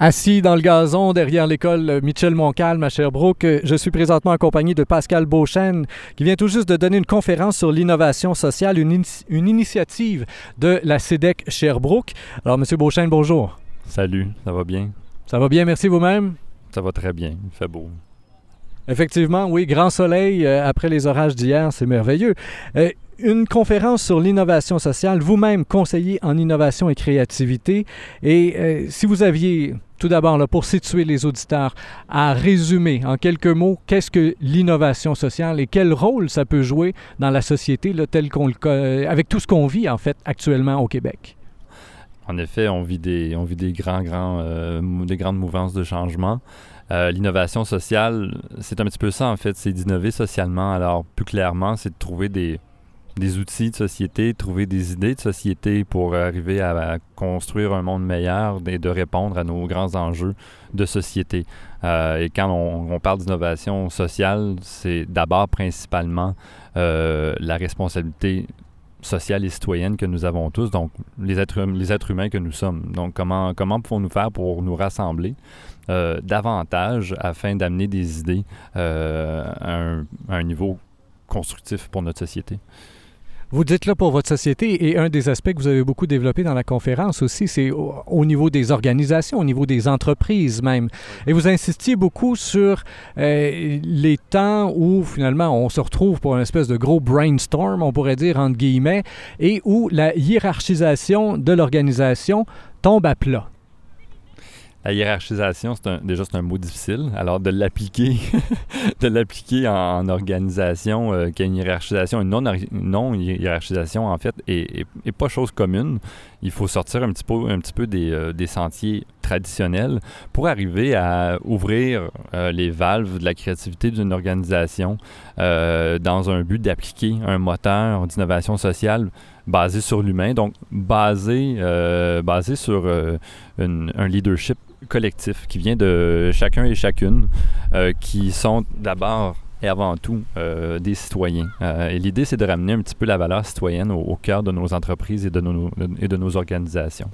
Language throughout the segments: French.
Assis dans le gazon derrière l'école Michel Montcalm à Sherbrooke, je suis présentement accompagné de Pascal Beauchesne qui vient tout juste de donner une conférence sur l'innovation sociale, une, initiative de la CEDEC Sherbrooke. Alors, Monsieur Beauchesne, bonjour. Salut, ça va bien? Ça va bien, merci vous-même? Ça va très bien, il fait beau. Effectivement, oui, grand soleil euh, après les orages d'hier, c'est merveilleux. Euh, une conférence sur l'innovation sociale, vous-même conseiller en innovation et créativité. Et euh, si vous aviez, tout d'abord, pour situer les auditeurs, à résumer en quelques mots qu'est-ce que l'innovation sociale et quel rôle ça peut jouer dans la société qu'on avec tout ce qu'on vit en fait actuellement au Québec? En effet, on vit des, on vit des grands, grands, des grandes mouvances de changement. Euh, l'innovation sociale, c'est un petit peu ça en fait, c'est d'innover socialement. Alors plus clairement, c'est de trouver des, des outils de société, trouver des idées de société pour arriver à, construire un monde meilleur et de répondre à nos grands enjeux de société. Euh, et quand on, parle d'innovation sociale, c'est d'abord principalement euh, la responsabilité sociale et citoyenne que nous avons tous, donc les êtres, êtres humains que nous sommes. Donc comment, pouvons-nous faire pour nous rassembler euh, davantage afin d'amener des idées à, un, niveau constructif pour notre société? Vous dites là pour votre société, et un des aspects que vous avez beaucoup développé dans la conférence aussi, c'est au, niveau des organisations, au niveau des entreprises même. Et vous insistiez beaucoup sur euh, les temps où finalement on se retrouve pour une espèce de gros brainstorm, on pourrait dire entre guillemets, et où la hiérarchisation de l'organisation tombe à plat. La hiérarchisation, c'est déjà c'est un mot difficile. Alors de l'appliquer, de l'appliquer en, organisation, euh, qu'il y a une hiérarchisation, une non, hiérarchisation en fait, est, pas chose commune. Il faut sortir un petit peu, un petit peu des, euh, sentiers traditionnels pour arriver à ouvrir euh, les valves de la créativité d'une organisation dans un but d'appliquer un moteur d'innovation sociale basé sur l'humain, donc basé, basé sur un leadership collectif qui vient de chacun et chacune, euh, qui sont d'abord et avant tout euh, des citoyens. Euh, et l'idée, c'est de ramener un petit peu la valeur citoyenne au, cœur de nos entreprises et de nos, et de nos organisations.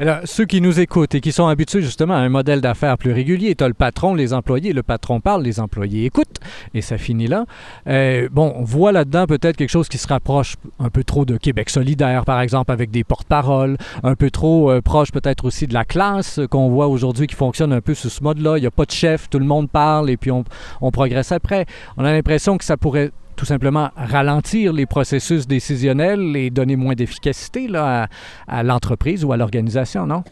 Alors, ceux qui nous écoutent et qui sont habitués justement à un modèle d'affaires plus régulier, tu as le patron, les employés, le patron parle, les employés écoutent, et ça finit là. Euh, bon, on voit là-dedans peut-être quelque chose qui se rapproche un peu trop de Québec solidaire, par exemple, avec des porte-paroles, un peu trop euh, proche peut-être aussi de la classe qu'on voit aujourd'hui qui fonctionne un peu sous ce mode-là. Il n'y a pas de chef, tout le monde parle et puis on, on progresse après. On a l'impression que ça pourrait tout simplement ralentir les processus décisionnels et donner moins d'efficacité à, à l'entreprise ou à l'organisation, non?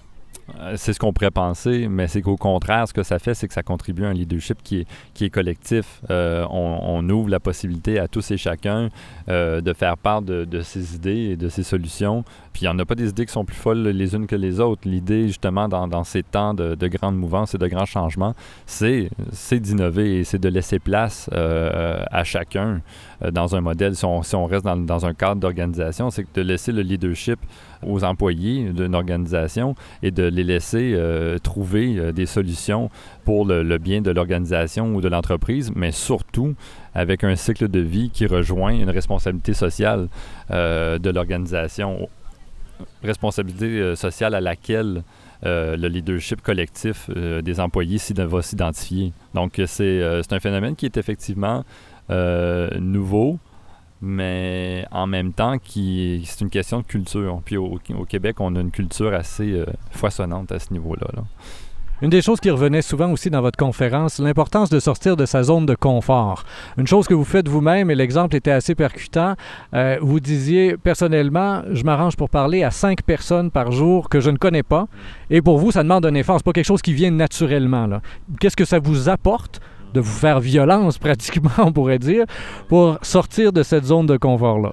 Euh, c'est ce qu'on pourrait penser, mais c'est qu'au contraire, ce que ça fait, c'est que ça contribue à un leadership qui est, collectif. Euh, on, ouvre la possibilité à tous et chacun euh, de faire part de, ses idées et de ses solutions. Puis il n'y en a pas des idées qui sont plus folles les unes que les autres. L'idée, justement, dans, ces temps de, de grandes mouvances et de grands changements, c'est d'innover et c'est de laisser place à chacun dans un modèle. Si on, si on reste dans, dans un cadre d'organisation, c'est de laisser le leadership aux employés d'une organisation et de les laisser euh, trouver euh, des solutions pour le, bien de l'organisation ou de l'entreprise, mais surtout avec un cycle de vie qui rejoint une responsabilité sociale euh, de l'organisation, responsabilité sociale à laquelle le leadership collectif des employés va s'identifier. Donc, c'est un phénomène qui est effectivement nouveau, mais en même temps, c'est une question de culture. Puis au, Québec, on a une culture assez euh, foisonnante à ce niveau-là. Une des choses qui revenait souvent aussi dans votre conférence, l'importance de sortir de sa zone de confort. Une chose que vous faites vous-même, et l'exemple était assez percutant, euh, vous disiez, personnellement, je m'arrange pour parler à cinq personnes par jour que je ne connais pas, et pour vous, ça demande un effort, c'est pas quelque chose qui vient naturellement. Qu'est-ce que ça vous apporte de vous faire violence pratiquement, on pourrait dire, pour sortir de cette zone de confort-là?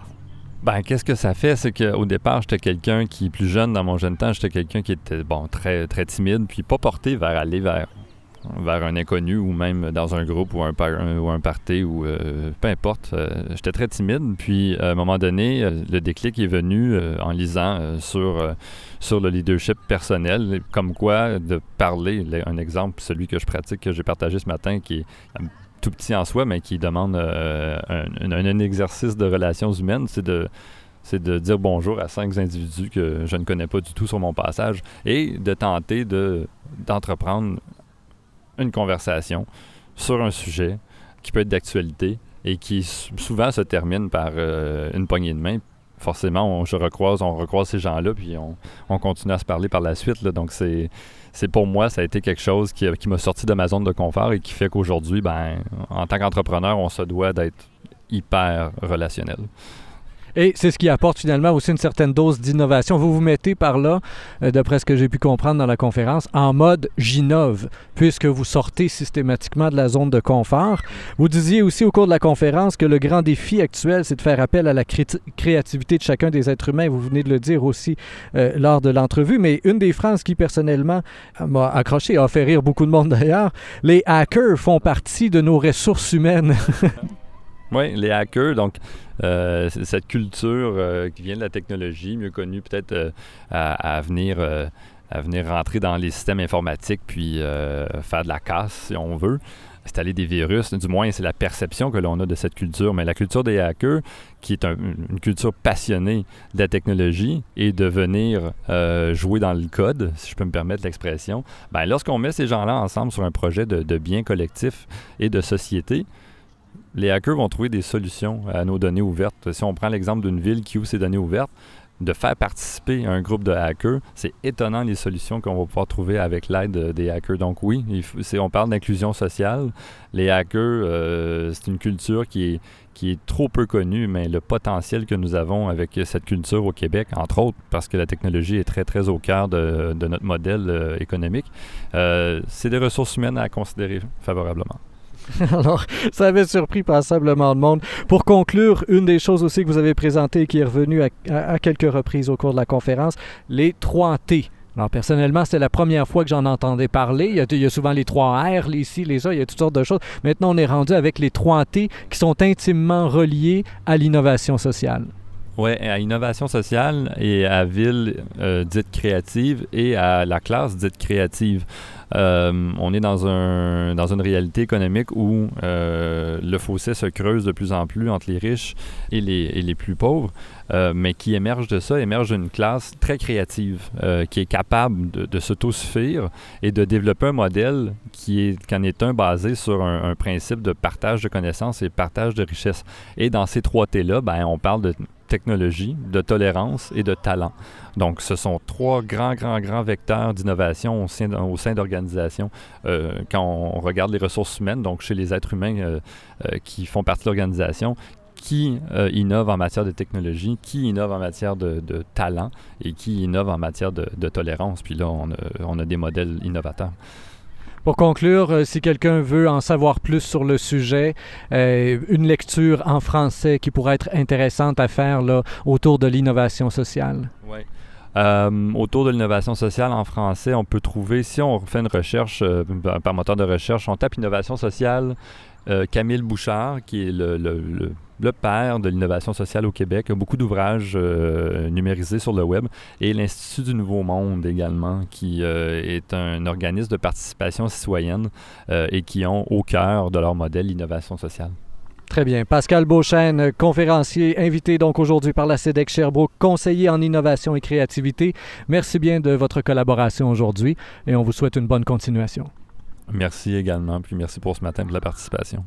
Ben, qu'est-ce que ça fait? C'est qu'au départ, j'étais quelqu'un qui, plus jeune, dans mon jeune temps, j'étais quelqu'un qui était, bon, très, très timide, puis pas porté vers aller vers vers un inconnu ou même dans un groupe ou un, ou un party ou euh, peu importe. Euh, j'étais très timide. Puis à un moment donné, euh, le déclic est venu en lisant sur, sur le leadership personnel, comme quoi de parler, un exemple, celui que je pratique, que j'ai partagé ce matin, qui est tout petit en soi, mais qui demande un, un, exercice de relations humaines, c'est de c'est de dire bonjour à cinq individus que je ne connais pas du tout sur mon passage et de tenter de, d'entreprendre une conversation sur un sujet qui peut être d'actualité et qui souvent se termine par euh, une poignée de main. Forcément, on, je recroise, on recroise ces gens-là, puis on, continue à se parler par la suite. Donc, c'est, c'est pour moi, ça a été quelque chose qui, qui m'a sorti de ma zone de confort et qui fait qu'aujourd'hui, ben, en tant qu'entrepreneur, on se doit d'être hyper relationnel. Et c'est ce qui apporte finalement aussi une certaine dose d'innovation. Vous vous mettez par là, euh, d'après ce que j'ai pu comprendre dans la conférence, en mode Ginove, puisque vous sortez systématiquement de la zone de confort. Vous disiez aussi au cours de la conférence que le grand défi actuel, c'est de faire appel à la créativité de chacun des êtres humains. Vous venez de le dire aussi euh, lors de l'entrevue, mais une des phrases qui personnellement m'a accroché, a fait rire beaucoup de monde d'ailleurs, les hackers font partie de nos ressources humaines. oui, les hackers, donc euh, cette culture euh, qui vient de la technologie, mieux connue peut-être euh, à, venir, à venir rentrer dans les systèmes informatiques puis faire de la casse, si on veut installer des virus, du moins c'est la perception que l'on a de cette culture, mais la culture des hackers, qui est une culture passionnée de la technologie et de venir jouer dans le code, si je peux me permettre l'expression, ben, lorsqu'on met ces gens-là ensemble sur un projet de, de bien collectif et de société, les hackers vont trouver des solutions à nos données ouvertes. Si on prend l'exemple d'une ville qui ouvre ses données ouvertes, de faire participer un groupe de hackers, c'est étonnant les solutions qu'on va pouvoir trouver avec l'aide des hackers. Donc oui, on parle d'inclusion sociale. Les hackers, euh, c'est une culture qui est, trop peu connue, mais le potentiel que nous avons avec cette culture au Québec, entre autres, parce que la technologie est très, très au cœur de, notre modèle euh, économique, euh, c'est des ressources humaines à considérer favorablement. Alors, ça avait surpris passablement de monde. Pour conclure, une des choses aussi que vous avez présentées et qui est revenue à, quelques reprises au cours de la conférence, les 3 T. Alors, personnellement, c'était la première fois que j'en entendais parler. Il y, a, souvent les 3 R, les ci, les ça, il y a toutes sortes de choses. Maintenant, on est rendu avec les 3 T qui sont intimement reliés à l'innovation sociale. Oui, à innovation sociale et à ville euh, dite créative et à la classe dite créative. Euh, on est dans, un, dans une réalité économique où euh, le fossé se creuse de plus en plus entre les riches et les, et les plus pauvres, mais qui émerge de ça, émerge une classe très créative, qui est capable de, de s'autosuffire et de développer un modèle qui qu'en est un basé sur un, un, principe de partage de connaissances et partage de richesses. Et dans ces trois T-là, ben, on parle de technologie, de tolérance et de talent. Donc, ce sont trois grands, grands, grands vecteurs d'innovation au sein, au d'organisations. Euh, quand on regarde les ressources humaines, donc chez les êtres humains euh, euh, qui font partie de l'organisation, qui innove en matière de technologie, qui innove en matière de, talent et qui innove en matière de, tolérance. Puis là, on a des modèles innovateurs. Pour conclure, euh, si quelqu'un veut en savoir plus sur le sujet, euh, une lecture en français qui pourrait être intéressante à faire là, autour de l'innovation sociale. Oui. Euh, autour de l'innovation sociale en français, on peut trouver, si on fait une recherche par moteur de recherche, on tape innovation sociale, Camille Bouchard, qui est le, le père de l'innovation sociale au Québec, a beaucoup d'ouvrages euh, numérisés sur le web, et l'Institut du Nouveau Monde également, qui euh, est un organisme de participation citoyenne euh, et qui ont au cœur de leur modèle l'innovation sociale. Très bien. Pascal Beauchesne, conférencier, invité donc aujourd'hui par la CEDEC Sherbrooke, conseiller en innovation et créativité. Merci bien de votre collaboration aujourd'hui et on vous souhaite une bonne continuation. Merci également, puis merci pour ce matin de la participation.